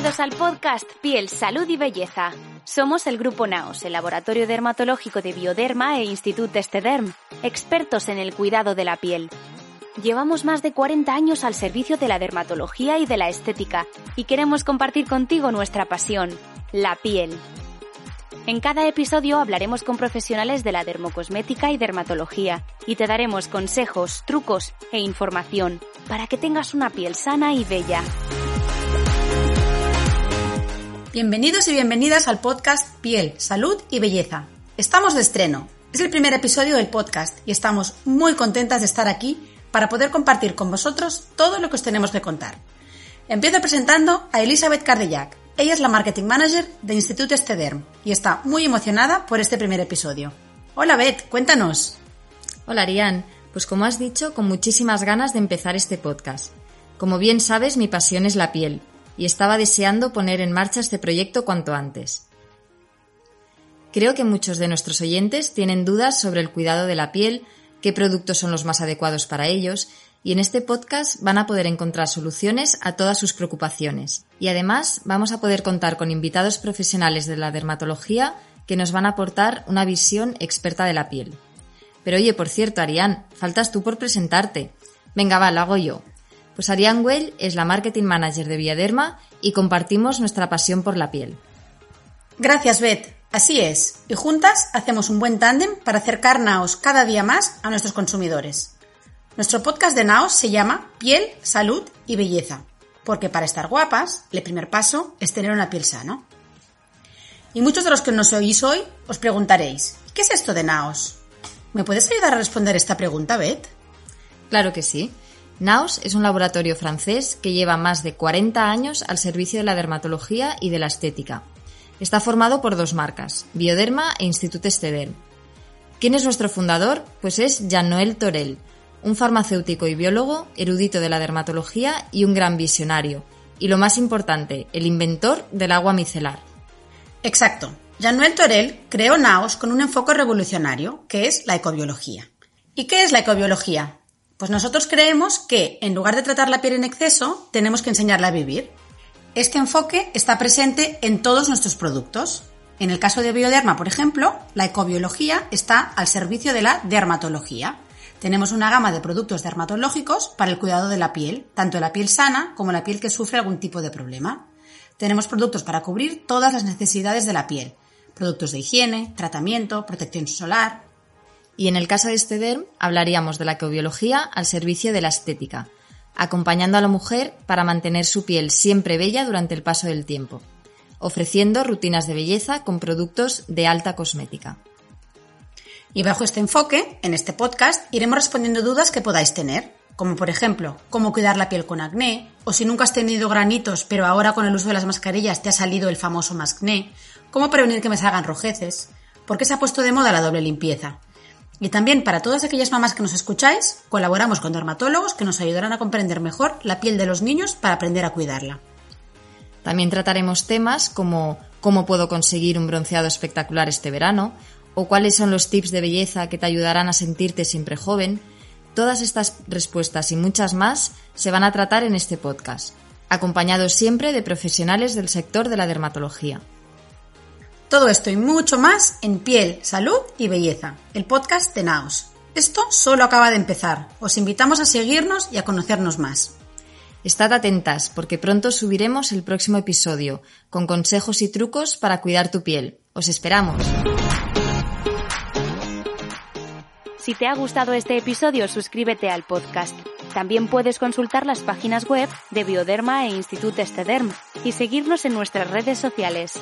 Bienvenidos al podcast Piel, Salud y Belleza. Somos el Grupo Naos, el laboratorio dermatológico de Bioderma e Institut Estederm, expertos en el cuidado de la piel. Llevamos más de 40 años al servicio de la dermatología y de la estética y queremos compartir contigo nuestra pasión, la piel. En cada episodio hablaremos con profesionales de la dermocosmética y dermatología y te daremos consejos, trucos e información para que tengas una piel sana y bella. Bienvenidos y bienvenidas al podcast Piel, Salud y Belleza. Estamos de estreno. Es el primer episodio del podcast y estamos muy contentas de estar aquí para poder compartir con vosotros todo lo que os tenemos que contar. Empiezo presentando a Elizabeth Cardellac. Ella es la Marketing Manager de Instituto Estederm y está muy emocionada por este primer episodio. Hola Beth, cuéntanos. Hola Ariane, pues como has dicho, con muchísimas ganas de empezar este podcast. Como bien sabes, mi pasión es la piel y estaba deseando poner en marcha este proyecto cuanto antes. Creo que muchos de nuestros oyentes tienen dudas sobre el cuidado de la piel, qué productos son los más adecuados para ellos, y en este podcast van a poder encontrar soluciones a todas sus preocupaciones. Y además vamos a poder contar con invitados profesionales de la dermatología que nos van a aportar una visión experta de la piel. Pero oye, por cierto, Arián, faltas tú por presentarte. Venga, va, lo hago yo. Pues Ariane Well es la Marketing Manager de Viaderma y compartimos nuestra pasión por la piel. Gracias, Beth. Así es. Y juntas hacemos un buen tándem para acercar Naos cada día más a nuestros consumidores. Nuestro podcast de Naos se llama Piel, Salud y Belleza, porque para estar guapas, el primer paso es tener una piel sana. Y muchos de los que nos oís hoy os preguntaréis, ¿qué es esto de Naos? ¿Me puedes ayudar a responder esta pregunta, Beth? Claro que sí. Naos es un laboratorio francés que lleva más de 40 años al servicio de la dermatología y de la estética. Está formado por dos marcas, Bioderma e Institut Estederm. ¿Quién es nuestro fundador? Pues es Jean-Noël Torel, un farmacéutico y biólogo, erudito de la dermatología y un gran visionario. Y lo más importante, el inventor del agua micelar. Exacto. Jean-Noël Torel creó Naos con un enfoque revolucionario, que es la ecobiología. ¿Y qué es la ecobiología? Pues nosotros creemos que, en lugar de tratar la piel en exceso, tenemos que enseñarla a vivir. Este enfoque está presente en todos nuestros productos. En el caso de Bioderma, por ejemplo, la ecobiología está al servicio de la dermatología. Tenemos una gama de productos dermatológicos para el cuidado de la piel, tanto la piel sana como la piel que sufre algún tipo de problema. Tenemos productos para cubrir todas las necesidades de la piel, productos de higiene, tratamiento, protección solar, y en el caso de este DERM hablaríamos de la ecobiología al servicio de la estética, acompañando a la mujer para mantener su piel siempre bella durante el paso del tiempo, ofreciendo rutinas de belleza con productos de alta cosmética. Y bajo este enfoque, en este podcast, iremos respondiendo dudas que podáis tener, como por ejemplo, cómo cuidar la piel con acné, o si nunca has tenido granitos, pero ahora con el uso de las mascarillas te ha salido el famoso mascné, cómo prevenir que me salgan rojeces, por qué se ha puesto de moda la doble limpieza, y también para todas aquellas mamás que nos escucháis, colaboramos con dermatólogos que nos ayudarán a comprender mejor la piel de los niños para aprender a cuidarla. También trataremos temas como cómo puedo conseguir un bronceado espectacular este verano, o cuáles son los tips de belleza que te ayudarán a sentirte siempre joven. Todas estas respuestas y muchas más se van a tratar en este podcast, acompañados siempre de profesionales del sector de la dermatología. Todo esto y mucho más en Piel, Salud y Belleza, el podcast de Naos. Esto solo acaba de empezar. Os invitamos a seguirnos y a conocernos más. Estad atentas porque pronto subiremos el próximo episodio con consejos y trucos para cuidar tu piel. Os esperamos. Si te ha gustado este episodio, suscríbete al podcast. También puedes consultar las páginas web de Bioderma e Institut Estederm y seguirnos en nuestras redes sociales.